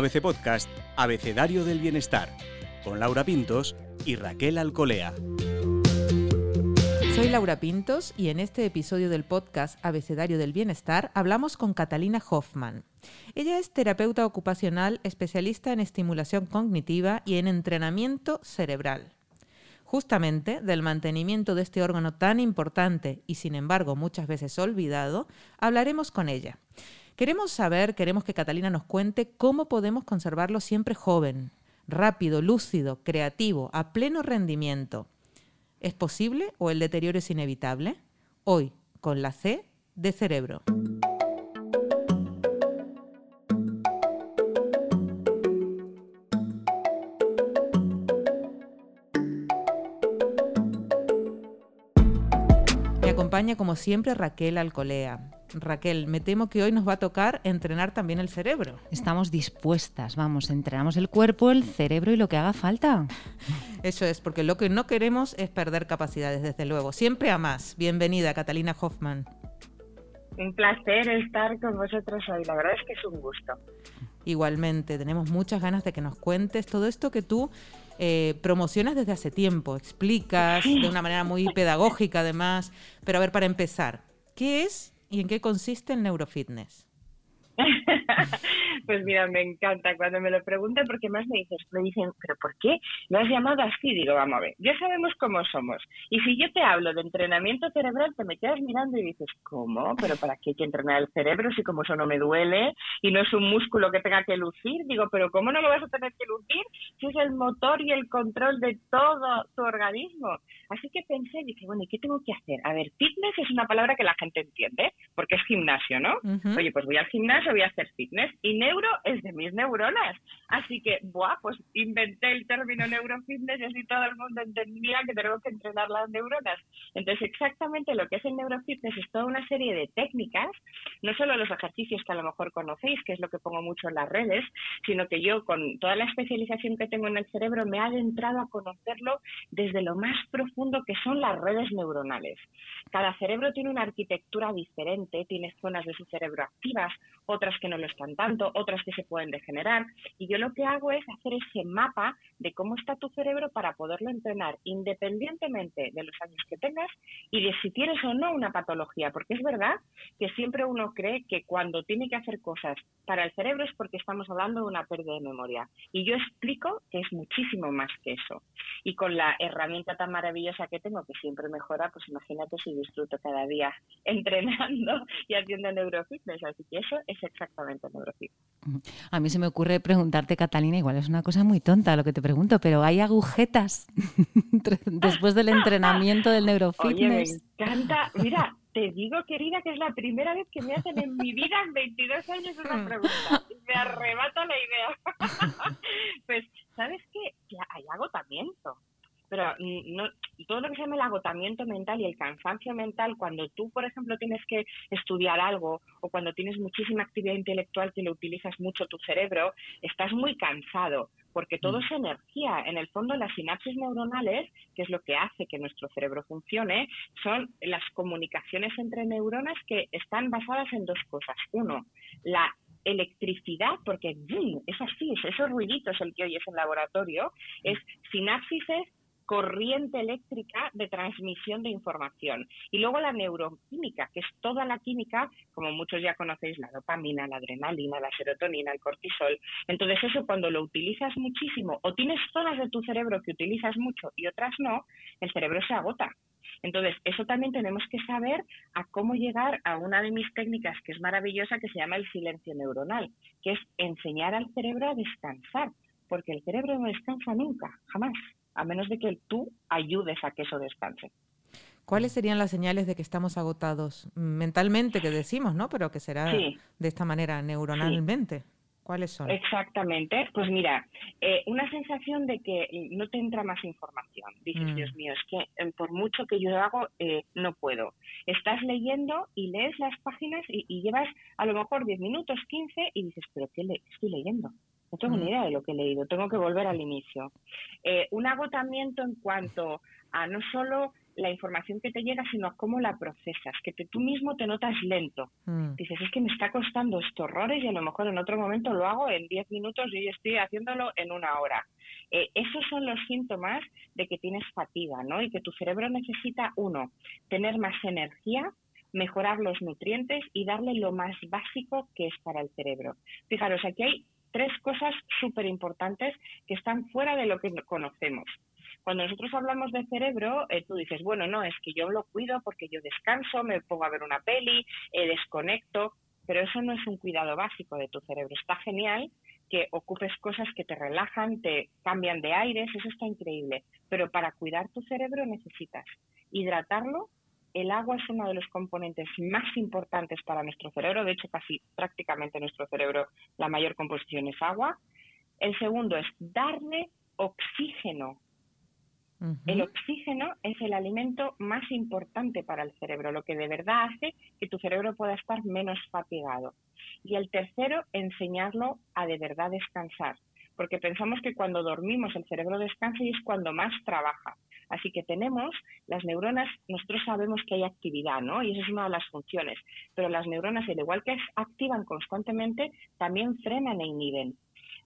ABC Podcast, Abecedario del Bienestar, con Laura Pintos y Raquel Alcolea. Soy Laura Pintos y en este episodio del podcast Abecedario del Bienestar hablamos con Catalina Hoffman. Ella es terapeuta ocupacional especialista en estimulación cognitiva y en entrenamiento cerebral. Justamente del mantenimiento de este órgano tan importante y sin embargo muchas veces olvidado, hablaremos con ella. Queremos saber, queremos que Catalina nos cuente cómo podemos conservarlo siempre joven, rápido, lúcido, creativo, a pleno rendimiento. ¿Es posible o el deterioro es inevitable? Hoy, con la C de cerebro. Me acompaña como siempre Raquel Alcolea. Raquel, me temo que hoy nos va a tocar entrenar también el cerebro. Estamos dispuestas, vamos, entrenamos el cuerpo, el cerebro y lo que haga falta. Eso es, porque lo que no queremos es perder capacidades, desde luego. Siempre a más. Bienvenida, Catalina Hoffman. Un placer estar con vosotros hoy, la verdad es que es un gusto. Igualmente, tenemos muchas ganas de que nos cuentes todo esto que tú eh, promocionas desde hace tiempo, explicas de una manera muy pedagógica además. Pero a ver, para empezar, ¿qué es y en qué consiste el neurofitness? pues mira, me encanta cuando me lo preguntan porque más me dices, me dicen, pero ¿por qué lo has llamado así? Digo, vamos a ver, ya sabemos cómo somos. Y si yo te hablo de entrenamiento cerebral, te me quedas mirando y dices, ¿cómo? ¿Pero para qué hay que entrenar el cerebro si como eso no me duele y no es un músculo que tenga que lucir? Digo, ¿pero cómo no lo vas a tener que lucir si es el motor y el control de todo tu organismo? Así que pensé, dije, bueno, ¿y qué tengo que hacer? A ver, fitness es una palabra que la gente entiende, porque es gimnasio, ¿no? Oye, pues voy al gimnasio, voy a hacer fitness. Y neuro es de mis neuronas. Así que, buah, pues inventé el término neurofitness y así todo el mundo entendía que tenemos que entrenar las neuronas. Entonces, exactamente lo que es el neurofitness es toda una serie de técnicas, no solo los ejercicios que a lo mejor conocéis, que es lo que pongo mucho en las redes, sino que yo con toda la especialización que tengo en el cerebro me ha adentrado a conocerlo desde lo más profundo que son las redes neuronales. Cada cerebro tiene una arquitectura diferente, tiene zonas de su cerebro activas, otras que no lo están tanto, otras que se pueden degenerar. Y yo lo que hago es hacer ese mapa de cómo está tu cerebro para poderlo entrenar independientemente de los años que tengas y de si tienes o no una patología. Porque es verdad que siempre uno cree que cuando tiene que hacer cosas para el cerebro es porque estamos hablando de una pérdida de memoria. Y yo explico que es muchísimo más que eso. Y con la herramienta tan maravillosa que tengo, que siempre mejora, pues imagínate si disfruto cada día entrenando y haciendo neurofitness. Así que eso es exactamente neurofitness. A mí se me ocurre preguntarte, Catalina, igual es una cosa muy tonta lo que te pregunto, pero ¿hay agujetas después del entrenamiento del neurofitness? Oye, me encanta. Mira, te digo, querida, que es la primera vez que me hacen en mi vida en 22 años una pregunta. Y me arrebata la idea. pues, ¿sabes qué? Hay agotamiento pero mm, no, todo lo que se llama el agotamiento mental y el cansancio mental, cuando tú, por ejemplo, tienes que estudiar algo o cuando tienes muchísima actividad intelectual que lo utilizas mucho tu cerebro, estás muy cansado, porque todo mm. es energía. En el fondo, las sinapsis neuronales, que es lo que hace que nuestro cerebro funcione, son las comunicaciones entre neuronas que están basadas en dos cosas. Uno, la electricidad, porque es así, esos ruiditos el que oyes en laboratorio, es sinapsis corriente eléctrica de transmisión de información. Y luego la neuroquímica, que es toda la química, como muchos ya conocéis, la dopamina, la adrenalina, la serotonina, el cortisol. Entonces eso cuando lo utilizas muchísimo o tienes zonas de tu cerebro que utilizas mucho y otras no, el cerebro se agota. Entonces, eso también tenemos que saber a cómo llegar a una de mis técnicas que es maravillosa, que se llama el silencio neuronal, que es enseñar al cerebro a descansar, porque el cerebro no descansa nunca, jamás a menos de que tú ayudes a que eso descanse. ¿Cuáles serían las señales de que estamos agotados mentalmente, que decimos, ¿no? Pero que será de esta manera neuronalmente. ¿Cuáles son? Exactamente. Pues mira, eh, una sensación de que no te entra más información. Dices, mm. Dios mío, es que eh, por mucho que yo hago, eh, no puedo. Estás leyendo y lees las páginas y, llevas a lo mejor 10 minutos, 15 y dices, pero ¿qué le estoy leyendo? No tengo ni idea de lo que he leído, tengo que volver al inicio. Eh, un agotamiento en cuanto a no solo la información que te llega, sino a cómo la procesas, que tú mismo te notas lento. Mm. Dices, es que me está costando estos horrores y a lo mejor en otro momento lo hago en 10 minutos y yo estoy haciéndolo en una hora. Eh, esos son los síntomas de que tienes fatiga, ¿no? Y que tu cerebro necesita, uno, tener más energía, mejorar los nutrientes y darle lo más básico que es para el cerebro. Fijaros, aquí hay tres cosas súper importantes que están fuera de lo que conocemos. Cuando nosotros hablamos de cerebro, eh, tú dices, bueno, no, es que yo lo cuido porque yo descanso, me pongo a ver una peli, eh, desconecto, pero eso no es un cuidado básico de tu cerebro. Está genial que ocupes cosas que te relajan, te cambian de aires, eso está increíble, pero para cuidar tu cerebro necesitas hidratarlo. El agua es uno de los componentes más importantes para nuestro cerebro, de hecho casi prácticamente nuestro cerebro la mayor composición es agua. El segundo es darle oxígeno el oxígeno es el alimento más importante para el cerebro, lo que de verdad hace que tu cerebro pueda estar menos fatigado. Y el tercero, enseñarlo a de verdad descansar, porque pensamos que cuando dormimos el cerebro descansa y es cuando más trabaja. Así que tenemos las neuronas, nosotros sabemos que hay actividad, ¿no? Y esa es una de las funciones. Pero las neuronas, al igual que activan constantemente, también frenan e inhiben.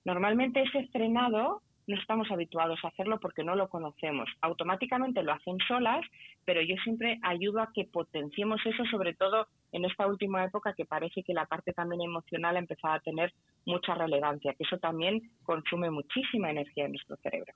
Normalmente ese frenado no estamos habituados a hacerlo porque no lo conocemos. Automáticamente lo hacen solas, pero yo siempre ayudo a que potenciemos eso, sobre todo en esta última época que parece que la parte también emocional ha empezado a tener mucha relevancia, que eso también consume muchísima energía en nuestro cerebro.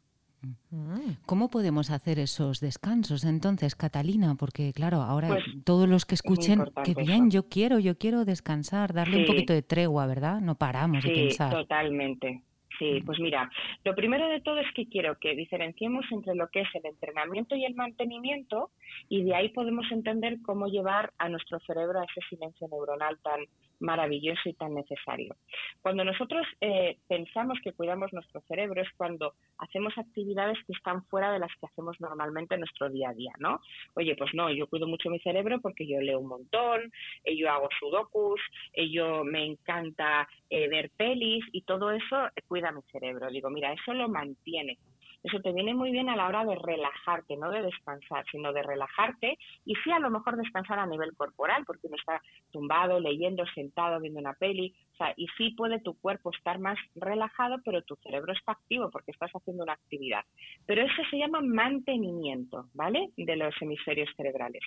Mm. ¿Cómo podemos hacer esos descansos entonces, Catalina? Porque claro, ahora pues, todos los que escuchen, qué bien, yo quiero, yo quiero descansar, darle un poquito de tregua, ¿verdad? No paramos de pensar. Totalmente, Sí, pues mira, lo primero de todo es que quiero que diferenciemos entre lo que es el entrenamiento y el mantenimiento y de ahí podemos entender cómo llevar a nuestro cerebro a ese silencio neuronal tan maravilloso y tan necesario. Cuando nosotros eh, pensamos que cuidamos nuestro cerebro es cuando hacemos actividades que están fuera de las que hacemos normalmente en nuestro día a día, ¿no? Oye, pues no, yo cuido mucho mi cerebro porque yo leo un montón, eh, yo hago sudokus, eh, yo me encanta ver pelis y todo eso cuida mi cerebro. Digo, mira, eso lo mantiene. Eso te viene muy bien a la hora de relajarte, no de descansar, sino de relajarte y sí a lo mejor descansar a nivel corporal, porque uno está tumbado, leyendo, sentado, viendo una peli, o sea, y sí puede tu cuerpo estar más relajado, pero tu cerebro está activo porque estás haciendo una actividad. Pero eso se llama mantenimiento, ¿vale? De los hemisferios cerebrales.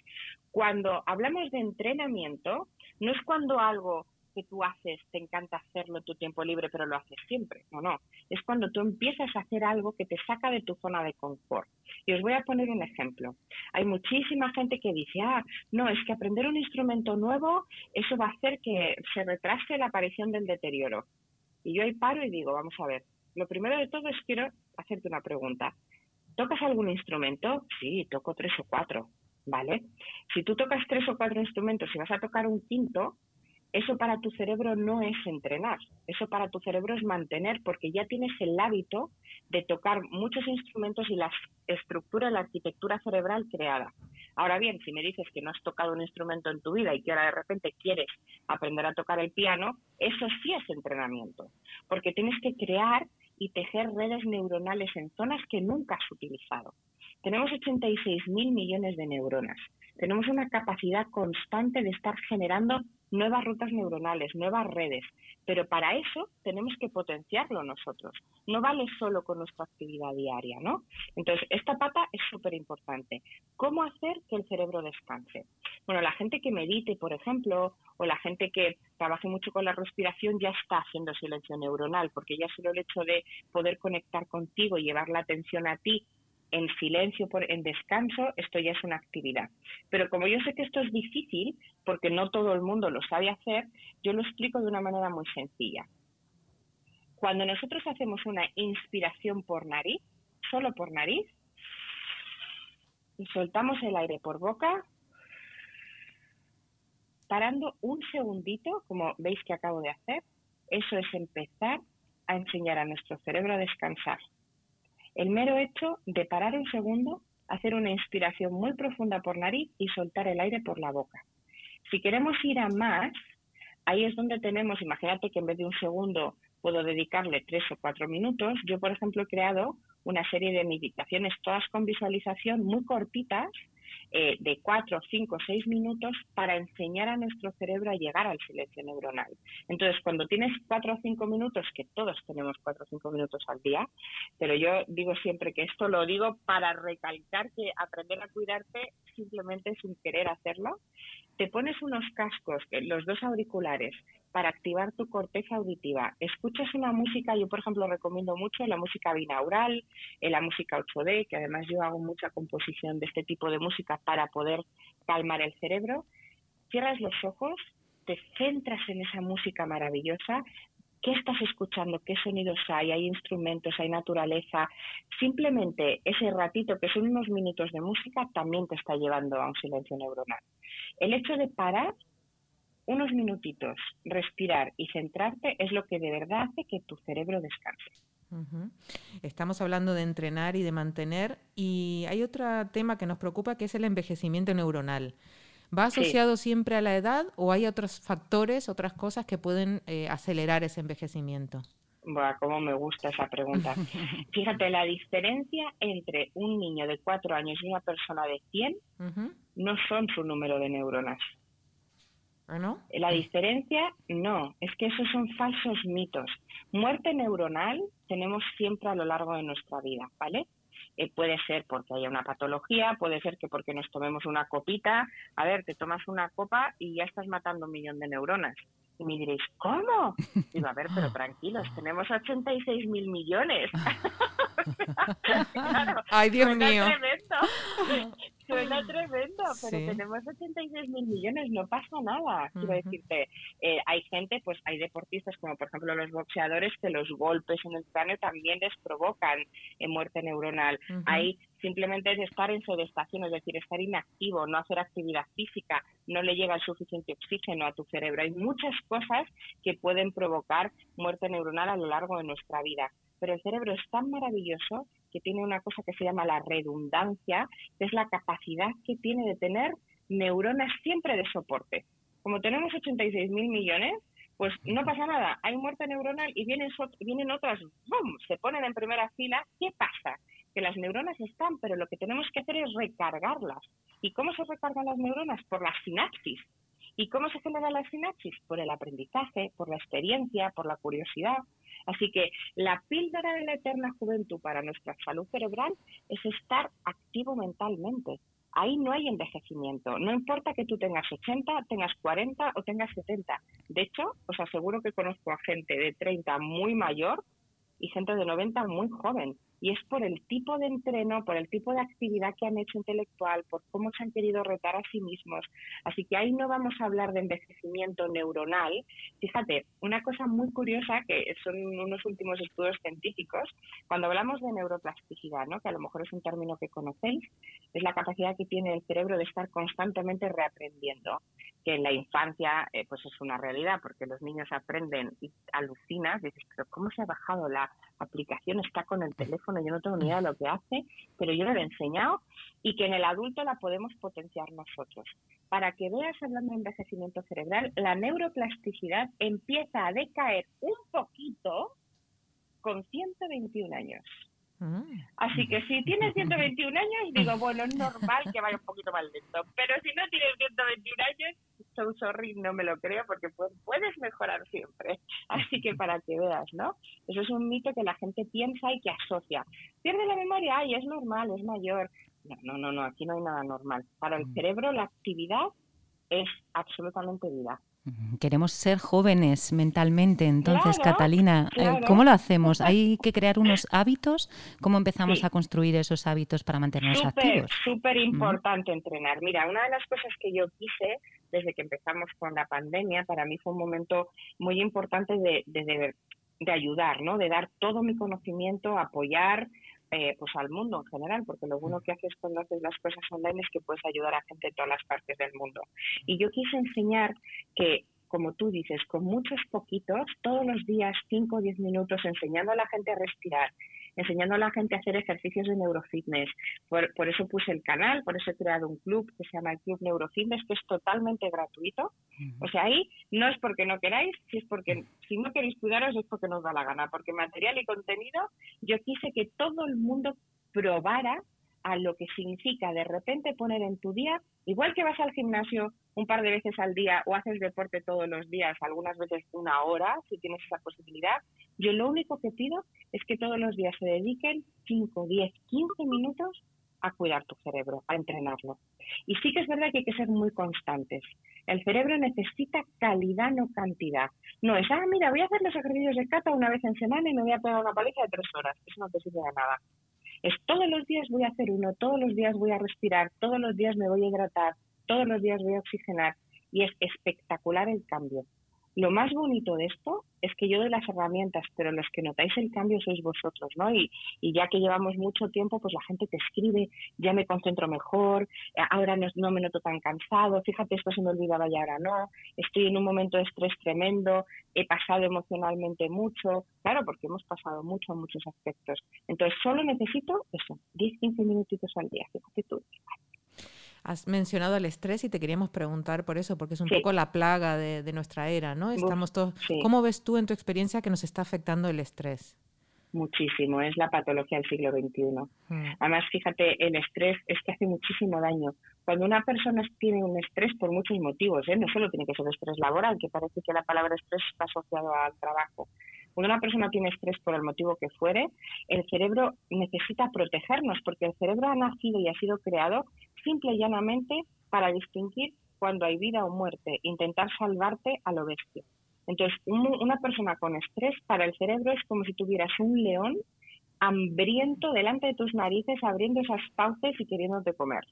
Cuando hablamos de entrenamiento, no es cuando algo que tú haces, te encanta hacerlo en tu tiempo libre, pero lo haces siempre. No, no. Es cuando tú empiezas a hacer algo que te saca de tu zona de confort. Y os voy a poner un ejemplo. Hay muchísima gente que dice, ah, no, es que aprender un instrumento nuevo, eso va a hacer que se retrase la aparición del deterioro. Y yo ahí paro y digo, vamos a ver, lo primero de todo es quiero hacerte una pregunta. ¿Tocas algún instrumento? Sí, toco tres o cuatro, ¿vale? Si tú tocas tres o cuatro instrumentos y vas a tocar un quinto, eso para tu cerebro no es entrenar, eso para tu cerebro es mantener porque ya tienes el hábito de tocar muchos instrumentos y la estructura, la arquitectura cerebral creada. Ahora bien, si me dices que no has tocado un instrumento en tu vida y que ahora de repente quieres aprender a tocar el piano, eso sí es entrenamiento, porque tienes que crear y tejer redes neuronales en zonas que nunca has utilizado. Tenemos 86 mil millones de neuronas. Tenemos una capacidad constante de estar generando nuevas rutas neuronales, nuevas redes, pero para eso tenemos que potenciarlo nosotros. No vale solo con nuestra actividad diaria, ¿no? Entonces, esta pata es súper importante. ¿Cómo hacer que el cerebro descanse? Bueno, la gente que medite, por ejemplo, o la gente que trabaje mucho con la respiración ya está haciendo silencio neuronal, porque ya solo el hecho de poder conectar contigo y llevar la atención a ti en silencio, por, en descanso, esto ya es una actividad. Pero como yo sé que esto es difícil, porque no todo el mundo lo sabe hacer, yo lo explico de una manera muy sencilla. Cuando nosotros hacemos una inspiración por nariz, solo por nariz, y soltamos el aire por boca, parando un segundito, como veis que acabo de hacer, eso es empezar a enseñar a nuestro cerebro a descansar. El mero hecho de parar un segundo, hacer una inspiración muy profunda por nariz y soltar el aire por la boca. Si queremos ir a más, ahí es donde tenemos, imagínate que en vez de un segundo puedo dedicarle tres o cuatro minutos. Yo, por ejemplo, he creado una serie de meditaciones, todas con visualización, muy cortitas, eh, de 4, 5, 6 minutos para enseñar a nuestro cerebro a llegar al silencio neuronal. Entonces, cuando tienes 4 o 5 minutos, que todos tenemos 4 o 5 minutos al día, pero yo digo siempre que esto lo digo para recalcar que aprender a cuidarte simplemente sin querer hacerlo, te pones unos cascos, los dos auriculares, para activar tu corteza auditiva. Escuchas una música, yo por ejemplo recomiendo mucho la música binaural, eh, la música 8D, que además yo hago mucha composición de este tipo de música para poder calmar el cerebro. Cierras los ojos, te centras en esa música maravillosa, ¿Qué estás escuchando? ¿Qué sonidos hay? ¿Hay instrumentos? ¿Hay naturaleza? Simplemente ese ratito, que son unos minutos de música, también te está llevando a un silencio neuronal. El hecho de parar unos minutitos, respirar y centrarte es lo que de verdad hace que tu cerebro descanse. Estamos hablando de entrenar y de mantener y hay otro tema que nos preocupa que es el envejecimiento neuronal. ¿Va asociado siempre a la edad o hay otros factores, otras cosas que pueden eh, acelerar ese envejecimiento? Buah, cómo me gusta esa pregunta. Fíjate, la diferencia entre un niño de cuatro años y una persona de 100 no son su número de neuronas. ¿Ah, no? La diferencia, no, es que esos son falsos mitos. Muerte neuronal tenemos siempre a lo largo de nuestra vida, ¿vale? Eh, puede ser porque haya una patología, puede ser que porque nos tomemos una copita. A ver, te tomas una copa y ya estás matando un millón de neuronas. Y me diréis, ¿cómo? Digo, a ver, pero tranquilos, tenemos 86 mil millones. Ay, Dios mío. Suena tremendo, pero tenemos 86 mil millones, no pasa nada. Quiero decirte, eh, hay gente, pues hay deportistas como por ejemplo los boxeadores que los golpes en el cráneo también les provocan eh, muerte neuronal. Hay simplemente de estar en sedestación, es decir, estar inactivo, no hacer actividad física, no le llega el suficiente oxígeno a tu cerebro. Hay muchas cosas que pueden provocar muerte neuronal a lo largo de nuestra vida. Pero el cerebro es tan maravilloso que tiene una cosa que se llama la redundancia, que es la capacidad que tiene de tener neuronas siempre de soporte. Como tenemos 86 mil millones, pues no pasa nada, hay muerte neuronal y vienen, vienen otras, ¡bum!, se ponen en primera fila. ¿Qué pasa? Que las neuronas están, pero lo que tenemos que hacer es recargarlas. ¿Y cómo se recargan las neuronas? Por la sinapsis. ¿Y cómo se genera la sinapsis? Por el aprendizaje, por la experiencia, por la curiosidad. Así que la píldora de la eterna juventud para nuestra salud cerebral es estar activo mentalmente. Ahí no hay envejecimiento. No importa que tú tengas 80, tengas 40 o tengas 70. De hecho, os aseguro que conozco a gente de 30 muy mayor y gente de 90 muy joven y es por el tipo de entreno, por el tipo de actividad que han hecho intelectual, por cómo se han querido retar a sí mismos. Así que ahí no vamos a hablar de envejecimiento neuronal. Fíjate, una cosa muy curiosa que son unos últimos estudios científicos, cuando hablamos de neuroplasticidad, que a lo mejor es un término que conocéis, es la capacidad que tiene el cerebro de estar constantemente reaprendiendo que en la infancia eh, pues es una realidad porque los niños aprenden y alucinas, dices, pero ¿cómo se ha bajado la aplicación? Está con el teléfono yo no tengo ni idea de lo que hace, pero yo lo he enseñado y que en el adulto la podemos potenciar nosotros. Para que veas, hablando de envejecimiento cerebral, la neuroplasticidad empieza a decaer un poquito con 121 años. Mm. Así que si tienes 121 años, digo, bueno, es normal que vaya un poquito más lento. Pero si no tienes 121 años, so sorry, no me lo creo porque puedes mejorar siempre. Así que para que veas, ¿no? Eso es un mito que la gente piensa y que asocia. Pierde la memoria, ay, es normal, es mayor. No, no, no, no, aquí no hay nada normal. Para el mm. cerebro la actividad es absolutamente vida. Queremos ser jóvenes mentalmente, entonces, Catalina, eh, ¿cómo lo hacemos? ¿Hay que crear unos hábitos? ¿Cómo empezamos a construir esos hábitos para mantenernos activos? Súper importante entrenar. Mira, una de las cosas que yo quise desde que empezamos con la pandemia, para mí fue un momento muy importante de, de, de ayudar, ¿no? De dar todo mi conocimiento, apoyar, eh, pues al mundo en general, porque lo bueno que haces cuando haces las cosas online es que puedes ayudar a gente de todas las partes del mundo. Y yo quise enseñar que como tú dices, con muchos poquitos, todos los días 5 o 10 minutos enseñando a la gente a respirar, enseñando a la gente a hacer ejercicios de neurofitness. Por, por eso puse el canal, por eso he creado un club que se llama el Club Neurofitness, que es totalmente gratuito. O sea, ahí no es porque no queráis, si es porque si no queréis cuidaros es porque nos da la gana, porque material y contenido yo quise que todo el mundo probara a lo que significa de repente poner en tu día, igual que vas al gimnasio un par de veces al día o haces deporte todos los días, algunas veces una hora, si tienes esa posibilidad, yo lo único que pido es que todos los días se dediquen 5, 10, 15 minutos a cuidar tu cerebro, a entrenarlo. Y sí que es verdad que hay que ser muy constantes. El cerebro necesita calidad, no cantidad. No es, ah, mira, voy a hacer los ejercicios de cata una vez en semana y me voy a pegar una paliza de tres horas. Eso no te sirve de nada. Es todos los días voy a hacer uno, todos los días voy a respirar, todos los días me voy a hidratar, todos los días voy a oxigenar y es espectacular el cambio. Lo más bonito de esto es que yo doy las herramientas, pero los que notáis el cambio sois vosotros, ¿no? Y, ya que llevamos mucho tiempo, pues la gente te escribe, ya me concentro mejor, ahora no, me noto tan cansado, fíjate, esto se me olvidaba y ahora no, estoy en un momento de estrés tremendo, he pasado emocionalmente mucho, claro, porque hemos pasado mucho en muchos aspectos. Entonces, solo necesito eso, 10-15 minutitos al día, fíjate tú. Has mencionado el estrés y te queríamos preguntar por eso, porque es un poco la plaga de, nuestra era, ¿no? Estamos todos. ¿Cómo ves tú en tu experiencia que nos está afectando el estrés? Muchísimo, es la patología del siglo XXI. Mm. Además, fíjate, el estrés es que hace muchísimo daño. Cuando una persona tiene un estrés por muchos motivos, ¿eh? no solo tiene que ser estrés laboral, que parece que la palabra estrés está asociado al trabajo, cuando una persona tiene estrés por el motivo que fuere, el cerebro necesita protegernos porque el cerebro ha nacido y ha sido creado simple y llanamente para distinguir cuando hay vida o muerte, intentar salvarte a lo bestia. Entonces, una persona con estrés para el cerebro es como si tuvieras un león hambriento delante de tus narices, abriendo esas fauces y queriéndote comer.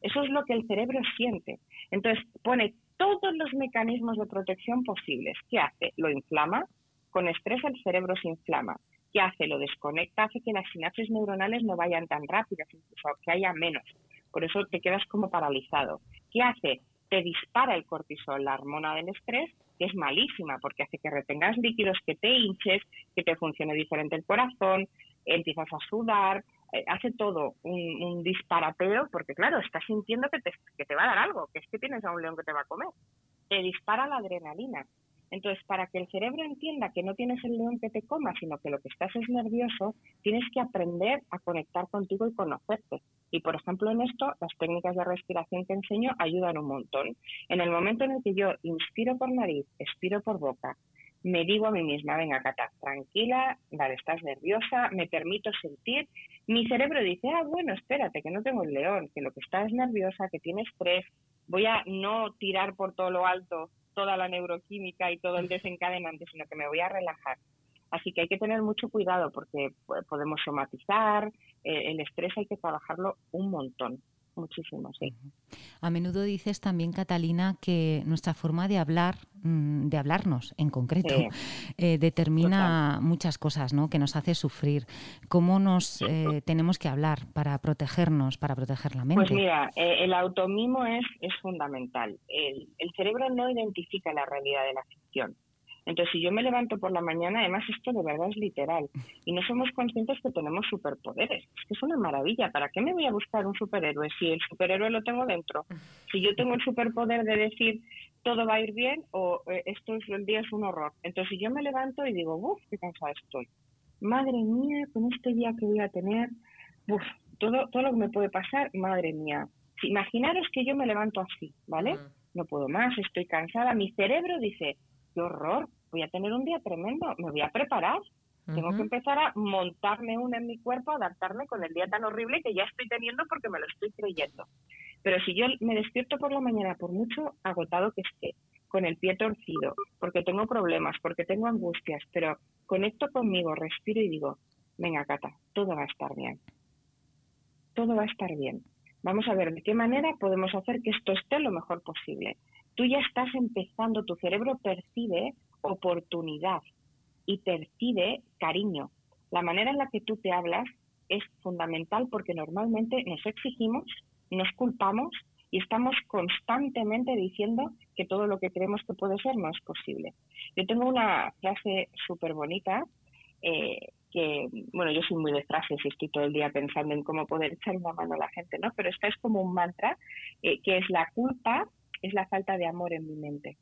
Eso es lo que el cerebro siente. Entonces, pone todos los mecanismos de protección posibles. ¿Qué hace? Lo inflama. Con estrés el cerebro se inflama. ¿Qué hace? Lo desconecta, hace que las sinapsis neuronales no vayan tan rápidas, incluso que haya menos. Por eso te quedas como paralizado. ¿Qué hace? Te dispara el cortisol, la hormona del estrés, que es malísima porque hace que retengas líquidos, que te hinches, que te funcione diferente el corazón, empiezas a sudar, eh, hace todo un, disparateo, porque claro, estás sintiendo que te, que te va a dar algo, que es que tienes a un león que te va a comer. Te dispara la adrenalina. Entonces, para que el cerebro entienda que no tienes el león que te coma, sino que lo que estás es nervioso, tienes que aprender a conectar contigo y conocerte. Y, por ejemplo, en esto, las técnicas de respiración que enseño ayudan un montón. En el momento en el que yo inspiro por nariz, expiro por boca, me digo a mí misma, venga, Cata, tranquila, vale, estás nerviosa, me permito sentir. Mi cerebro dice, ah, bueno, espérate, que no tengo el león, que lo que estás es nerviosa, que tienes estrés, voy a no tirar por todo lo alto toda la neuroquímica y todo el desencadenante, sino que me voy a relajar. Así que hay que tener mucho cuidado porque podemos somatizar, eh, el estrés hay que trabajarlo un montón, muchísimo, sí. A menudo dices también, Catalina, que nuestra forma de hablar, mm, de hablarnos en concreto, eh, determina muchas cosas, ¿no? Que nos hace sufrir. ¿Cómo nos eh, tenemos que hablar para protegernos, para proteger la mente? Pues mira, el automimo es, es fundamental. El, el cerebro no identifica la realidad de la ficción. Entonces, si yo me levanto por la mañana, además esto de verdad es literal, y no somos conscientes que tenemos superpoderes. Es que es una maravilla. ¿Para qué me voy a buscar un superhéroe si el superhéroe lo tengo dentro? Si yo tengo el superpoder de decir todo va a ir bien o eh, esto es, el día es un horror. Entonces, si yo me levanto y digo, uff, qué cansada estoy. Madre mía, con este día que voy a tener, uf, todo, todo lo que me puede pasar, madre mía. imaginaros que yo me levanto así, ¿vale? No puedo más, estoy cansada. Mi cerebro dice, qué horror, voy a tener un día tremendo, me voy a preparar. Tengo que empezar a montarme una en mi cuerpo, adaptarme con el día tan horrible que ya estoy teniendo porque me lo estoy creyendo. Pero si yo me despierto por la mañana, por mucho agotado que esté, con el pie torcido, porque tengo problemas, porque tengo angustias, pero conecto conmigo, respiro y digo, venga Cata, todo va a estar bien. Todo va a estar bien. Vamos a ver de qué manera podemos hacer que esto esté lo mejor posible tú ya estás empezando, tu cerebro percibe oportunidad y percibe cariño. La manera en la que tú te hablas es fundamental porque normalmente nos exigimos, nos culpamos y estamos constantemente diciendo que todo lo que creemos que puede ser no es posible. Yo tengo una frase súper bonita eh, que, bueno, yo soy muy de frases y estoy todo el día pensando en cómo poder echar una mano a la gente, ¿no? Pero esta es como un mantra, eh, que es la culpa es la falta de amor en mi mente.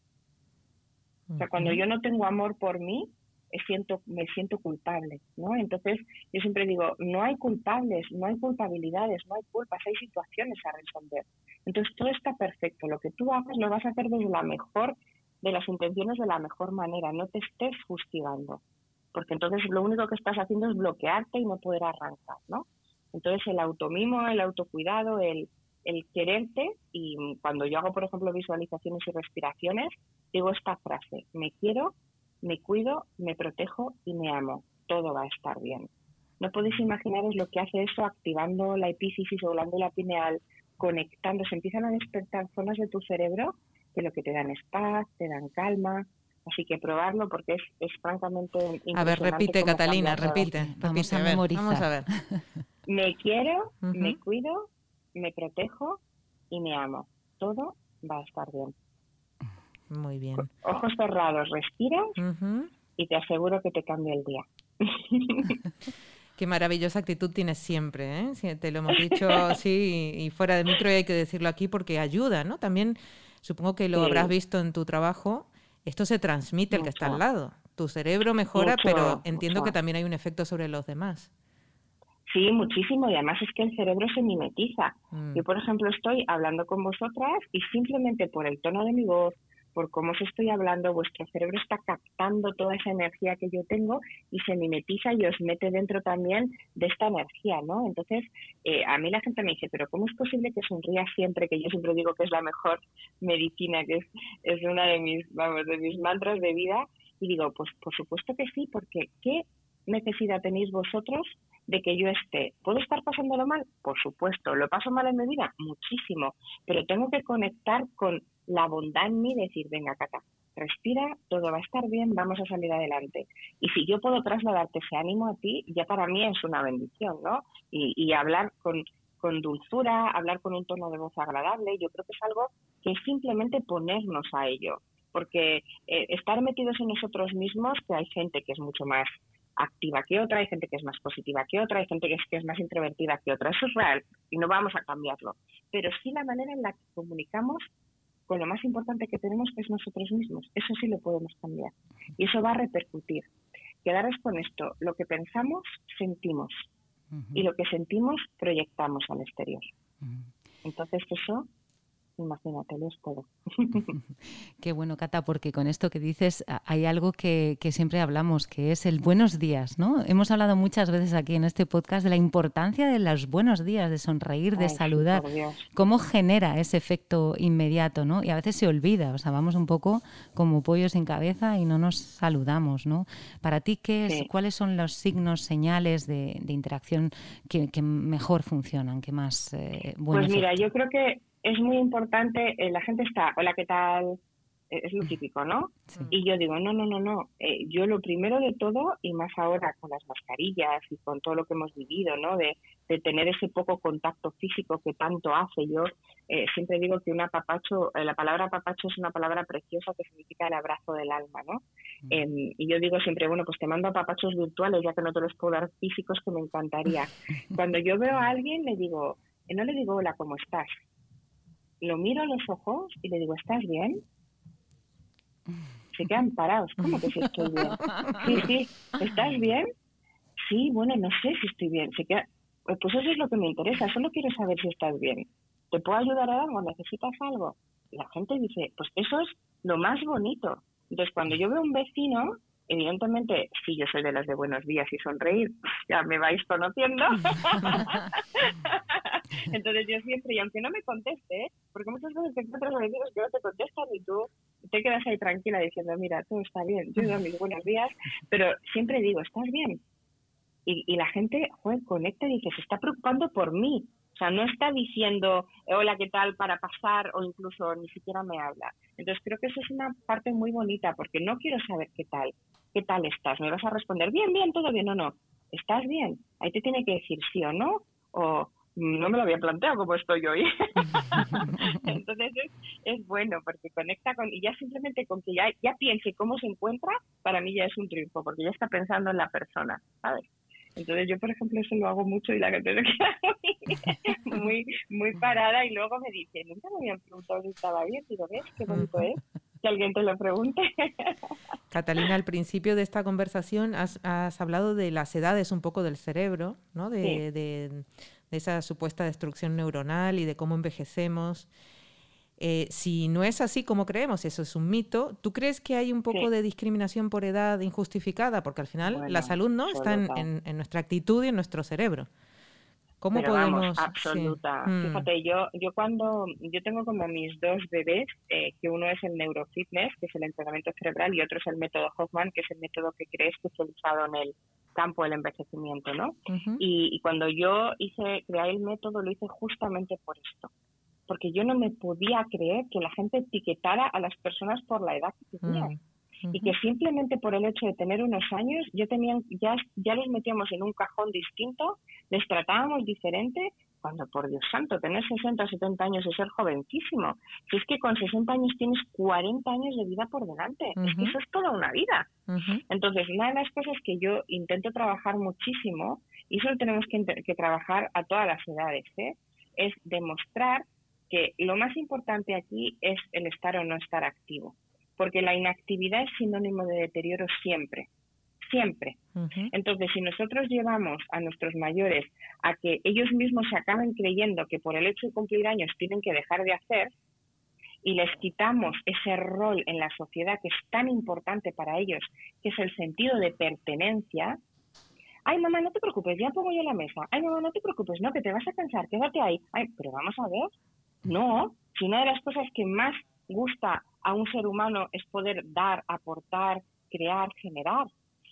O sea, cuando yo no tengo amor por mí, siento, me siento culpable, ¿no? Entonces, yo siempre digo, no hay culpables, no hay culpabilidades, no hay culpas, hay situaciones a resolver. Entonces, todo está perfecto. Lo que tú hagas lo vas a hacer desde la mejor de las intenciones de la mejor manera, no te estés fustigando, porque entonces lo único que estás haciendo es bloquearte y no poder arrancar, ¿no? Entonces, el automimo, el autocuidado, el, el quererte, y cuando yo hago, por ejemplo, visualizaciones y respiraciones, digo esta frase, me quiero me cuido, me protejo y me amo. Todo va a estar bien. No podéis imaginaros lo que hace eso activando la epífisis o la pineal, conectando, se empiezan a despertar zonas de tu cerebro que lo que te dan es paz, te dan calma. Así que probarlo porque es, es francamente A ver, repite, Catalina, repite. Vamos a, memorizar. Vamos a ver. Me quiero, me cuido, me protejo y me amo. Todo va a estar bien. Muy bien. Ojos cerrados, respiras y te aseguro que te cambia el día. Qué maravillosa actitud tienes siempre, ¿eh? te lo hemos dicho, sí, y fuera de micro y hay que decirlo aquí porque ayuda, ¿no? También supongo que lo habrás visto en tu trabajo, esto se transmite el que está al lado. Tu cerebro mejora, pero entiendo que también hay un efecto sobre los demás. Sí, muchísimo, y además es que el cerebro se mimetiza. Mm. Yo, por ejemplo, estoy hablando con vosotras y simplemente por el tono de mi voz, por cómo os estoy hablando, vuestro cerebro está captando toda esa energía que yo tengo y se mimetiza y os mete dentro también de esta energía, ¿no? Entonces, eh, a mí la gente me dice, pero ¿cómo es posible que sonría siempre? Que yo siempre digo que es la mejor medicina, que es, es una de mis, vamos, de mis mantras de vida. Y digo, pues por supuesto que sí, porque ¿qué necesidad tenéis vosotros de que yo esté. ¿Puedo estar pasándolo mal? Por supuesto. ¿Lo paso mal en mi vida? Muchísimo. Pero tengo que conectar con la bondad en mí decir, venga, Cata, respira, todo va a estar bien, vamos a salir adelante. Y si yo puedo trasladarte ese ánimo a ti, ya para mí es una bendición, ¿no? Y, hablar con, con dulzura, hablar con un tono de voz agradable, yo creo que es algo que es simplemente ponernos a ello. Porque eh, estar metidos en nosotros mismos, que hay gente que es mucho más activa que otra, hay gente que es más positiva que otra, hay gente que es, que es más introvertida que otra. Eso es real y no vamos a cambiarlo. Pero sí la manera en la que comunicamos con lo más importante que tenemos, que es nosotros mismos. Eso sí lo podemos cambiar. Y eso va a repercutir. Quedaros con esto. Lo que pensamos, sentimos. Y lo que sentimos, proyectamos al exterior. Entonces eso imagínate, es todo. Qué bueno, Cata, porque con esto que dices hay algo que, siempre hablamos, que es el buenos días, ¿no? Hemos hablado muchas veces aquí en este podcast de la importancia de los buenos días, de sonreír, de saludar, cómo genera ese efecto inmediato, ¿no? Y a veces se olvida, o sea, vamos un poco como pollos sin cabeza y no nos saludamos, ¿no? Para ti, ¿qué es, ¿cuáles son los signos, señales de, interacción que, mejor funcionan, que más eh, Pues mira, yo creo que es muy importante, eh, la gente está, hola, ¿qué tal? Eh, es lo típico, ¿no? Y yo digo, no, no, no, no. Eh, yo lo primero de todo, y más ahora con las mascarillas y con todo lo que hemos vivido, ¿no? De, tener ese poco contacto físico que tanto hace. Yo siempre digo que un apapacho, la palabra apapacho es una palabra preciosa que significa el abrazo del alma, ¿no? Mm. Em, y yo digo siempre, bueno, pues te mando apapachos virtuales, ya que no te los puedo dar físicos, que me encantaría. Cuando yo veo a alguien, le digo, no le digo, hola, ¿cómo estás? Lo miro a los ojos y le digo, ¿estás bien? Se quedan parados. ¿Cómo que si estoy bien? Sí, sí, ¿estás bien? Sí, bueno, no sé si estoy bien. Se queda... Pues eso es lo que me interesa, solo quiero saber si estás bien. ¿Te puedo ayudar a algo? ¿Necesitas algo? La gente dice, pues eso es lo más bonito. Entonces, cuando yo veo un vecino, evidentemente, si yo soy de las de buenos días y sonreír, ya me vais conociendo. Entonces yo siempre, y aunque no me conteste, porque muchas veces te encuentras vecinos que no te contestan y tú te quedas ahí tranquila diciendo, mira, todo está bien, yo doy mis buenos días, pero siempre digo, ¿estás bien? Y, y la gente, joder, conecta y dice, se está preocupando por mí. O sea, no está diciendo, hola, ¿qué tal? para pasar o incluso ni siquiera me habla. Entonces creo que eso es una parte muy bonita porque no quiero saber qué tal, qué tal estás. Me vas a responder, bien, bien, todo bien o no. ¿Estás bien? Ahí te tiene que decir sí o no. O no me lo había planteado como estoy hoy. Entonces es, bueno porque conecta con, y ya simplemente con que ya, ya piense cómo se encuentra, para mí ya es un triunfo, porque ya está pensando en la persona, ¿sabes? Entonces yo, por ejemplo, eso lo hago mucho y la gente se queda muy, muy parada y luego me dice, nunca me habían preguntado si estaba bien, digo, ¿ves qué bonito es? Que alguien te lo pregunte. Catalina, al principio de esta conversación has, hablado de las edades un poco del cerebro, ¿no? de, de, esa supuesta destrucción neuronal y de cómo envejecemos. Eh, si no es así como creemos, eso es un mito, ¿tú crees que hay un poco de discriminación por edad injustificada? Porque al final la salud no está en, nuestra actitud y en nuestro cerebro. ¿Cómo podemos...? absoluta. Mm. Fíjate, yo, yo cuando... Yo tengo como mis dos bebés, eh, que uno es el neurofitness, que es el entrenamiento cerebral, y otro es el método Hoffman, que es el método que crees que especializado en el campo del envejecimiento, ¿no? y, y, cuando yo hice, creé el método, lo hice justamente por esto porque yo no me podía creer que la gente etiquetara a las personas por la edad que tenían. Mm, y que simplemente por el hecho de tener unos años, yo tenían, ya, ya los metíamos en un cajón distinto, les tratábamos diferente, cuando por Dios santo, tener 60 o 70 años y ser jovencísimo. Si es que con 60 años tienes 40 años de vida por delante, es que eso es toda una vida. Entonces, una de las cosas que yo intento trabajar muchísimo, y eso lo tenemos que, que trabajar a todas las edades, ¿eh? es demostrar que lo más importante aquí es el estar o no estar activo, porque la inactividad es sinónimo de deterioro siempre, siempre. Entonces, si nosotros llevamos a nuestros mayores a que ellos mismos se acaben creyendo que por el hecho de cumplir años tienen que dejar de hacer, y les quitamos ese rol en la sociedad que es tan importante para ellos, que es el sentido de pertenencia, ay mamá, no te preocupes, ya pongo yo la mesa, ay mamá, no te preocupes, no, que te vas a cansar, quédate ahí, ay, pero vamos a ver, no, si una de las cosas que más gusta a un ser humano es poder dar, aportar, crear, generar.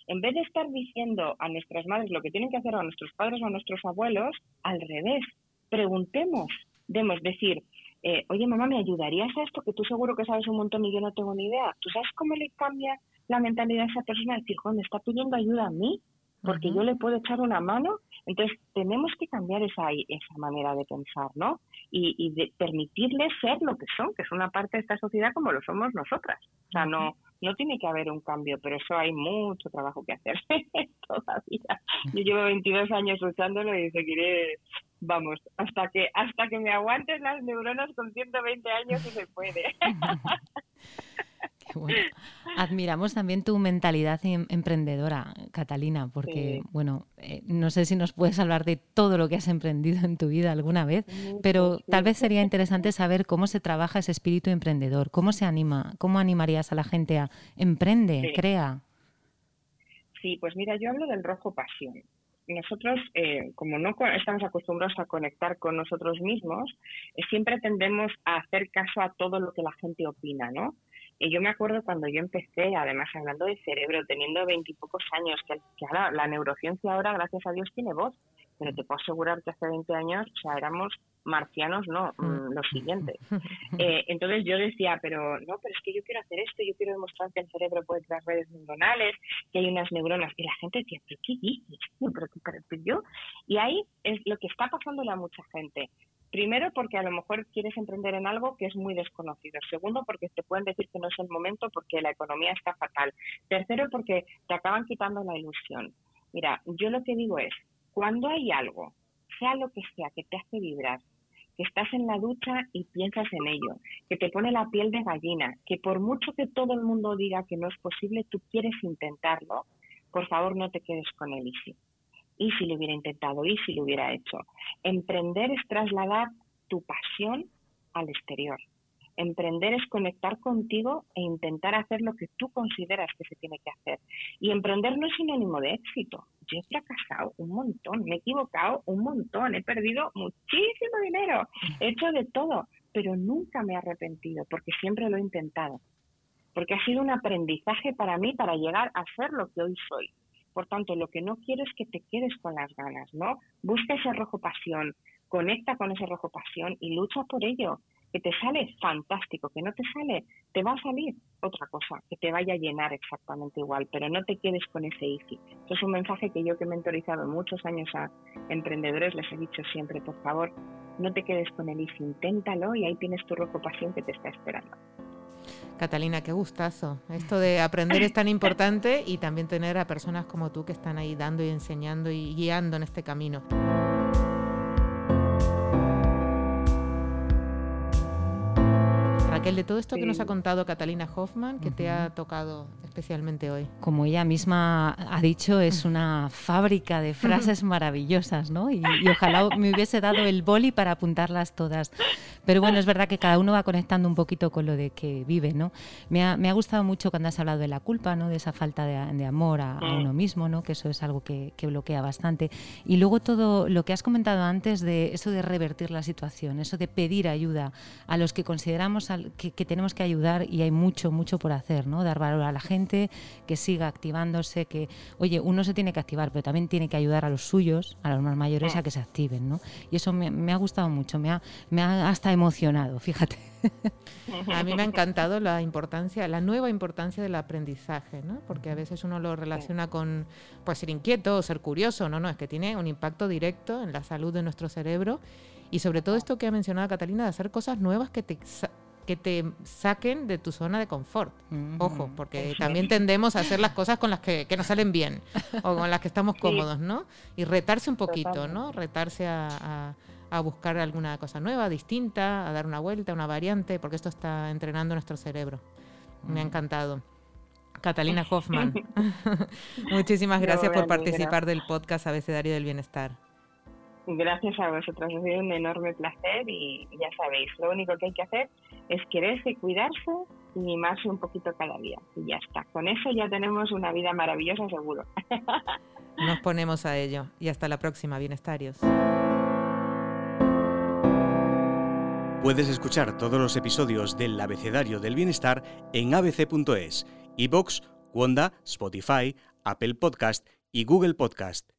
En vez de estar diciendo a nuestras madres lo que tienen que hacer a nuestros padres o a nuestros abuelos, al revés, preguntemos, demos decir, eh, oye mamá, ¿me ayudarías a esto? Que tú seguro que sabes un montón y yo no tengo ni idea. ¿Tú sabes cómo le cambia la mentalidad a esa persona? Decir, joder, me está pidiendo ayuda a mí, porque yo le puedo echar una mano. Entonces, tenemos que cambiar esa, esa manera de pensar, ¿no? y, de permitirles ser lo que son, que es una parte de esta sociedad como lo somos nosotras. O sea, no, no tiene que haber un cambio, pero eso hay mucho trabajo que hacer todavía. Yo llevo 22 años luchándolo y seguiré, vamos, hasta que hasta que me aguanten las neuronas con 120 años y se puede. Admiramos también tu mentalidad em, emprendedora, Catalina, porque, bueno, eh, no sé si nos puedes hablar de todo lo que has emprendido en tu vida alguna vez, pero tal vez sería interesante saber cómo se trabaja ese espíritu emprendedor, cómo se anima, cómo animarías a la gente a emprende, crea. Sí, pues mira, yo hablo del rojo pasión nosotros, eh, como no estamos acostumbrados a conectar con nosotros mismos, eh, siempre tendemos a hacer caso a todo lo que la gente opina, ¿no? Y yo me acuerdo cuando yo empecé, además hablando de cerebro, teniendo veintipocos años, que, ahora la neurociencia ahora, gracias a Dios, tiene voz, pero te puedo asegurar que hace 20 años, o sea, éramos marcianos, no, mm, los siguientes. Eh, entonces yo decía, pero no, pero es que yo quiero hacer esto, yo quiero demostrar que el cerebro puede crear redes neuronales, que hay unas neuronas. Y la gente decía, pero ¿qué dices? Pero, pero, pero yo. Y ahí es lo que está pasándole a mucha gente. Primero, porque a lo mejor quieres emprender en algo que es muy desconocido. Segundo, porque te pueden decir que no es el momento porque la economía está fatal. Tercero, porque te acaban quitando la ilusión. Mira, yo lo que digo es, cuando hay algo, sea lo que sea, que te hace vibrar, que estás en la ducha y piensas en ello, que te pone la piel de gallina, que por mucho que todo el mundo diga que no es posible, tú quieres intentarlo, por favor no te quedes con el easy y si lo hubiera intentado, y si lo hubiera hecho. Emprender es trasladar tu pasión al exterior. Emprender es conectar contigo e intentar hacer lo que tú consideras que se tiene que hacer. Y emprender no es sinónimo de éxito. Yo he fracasado un montón, me he equivocado un montón, he perdido muchísimo dinero, he hecho de todo, pero nunca me he arrepentido porque siempre lo he intentado. Porque ha sido un aprendizaje para mí para llegar a ser lo que hoy soy. Por tanto, lo que no quiero es que te quedes con las ganas, ¿no? Busca ese rojo pasión, conecta con ese rojo pasión y lucha por ello. Que te sale fantástico, que no te sale, te va a salir otra cosa, que te vaya a llenar exactamente igual, pero no te quedes con ese easy. Eso es un mensaje que yo que he mentorizado muchos años a emprendedores les he dicho siempre, por favor, no te quedes con el easy, inténtalo y ahí tienes tu rojo pasión que te está esperando. Catalina, qué gustazo. Esto de aprender es tan importante y también tener a personas como tú que están ahí dando y enseñando y guiando en este camino. El de todo esto que nos ha contado Catalina Hoffman, que te ha tocado especialmente hoy. Como ella misma ha dicho, es una fábrica de frases maravillosas, ¿no? Y, ojalá me hubiese dado el boli para apuntarlas todas. Pero bueno, es verdad que cada uno va conectando un poquito con lo de que vive, ¿no? Me ha, me ha gustado mucho cuando has hablado de la culpa, ¿no? De esa falta de, amor a, uno mismo, ¿no? Que eso es algo que, bloquea bastante. Y luego todo lo que has comentado antes de eso de revertir la situación, eso de pedir ayuda a los que consideramos que, que tenemos que ayudar y hay mucho, mucho por hacer, ¿no? Dar valor a la gente, que siga activándose, que, oye, uno se tiene que activar, pero también tiene que ayudar a los suyos, a los más mayores, a que se activen, ¿no? Y eso me, ha gustado mucho, me ha, me ha hasta emocionado, fíjate. A mí me ha encantado la importancia, la nueva importancia del aprendizaje, ¿no? Porque a veces uno lo relaciona con pues ser inquieto o ser curioso, no, no, es que tiene un impacto directo en la salud de nuestro cerebro y sobre todo esto que ha mencionado Catalina de hacer cosas nuevas que te que te saquen de tu zona de confort. Ojo, porque también tendemos a hacer las cosas con las que, nos salen bien o con las que estamos cómodos, ¿no? Y retarse un poquito, ¿no? Retarse a, buscar alguna cosa nueva, distinta, a dar una vuelta, una variante, porque esto está entrenando nuestro cerebro. Me ha encantado. Catalina Hoffman, muchísimas gracias por participar del podcast Abecedario del Bienestar. Gracias a vosotros, ha sido un enorme placer y ya sabéis, lo único que hay que hacer es quererse, cuidarse y mimarse un poquito cada día. Y ya está. Con eso ya tenemos una vida maravillosa seguro. Nos ponemos a ello. Y hasta la próxima, bienestarios. Puedes escuchar todos los episodios del Abecedario del Bienestar en abc.es, iBox, Wanda, Spotify, Apple Podcast y Google Podcast.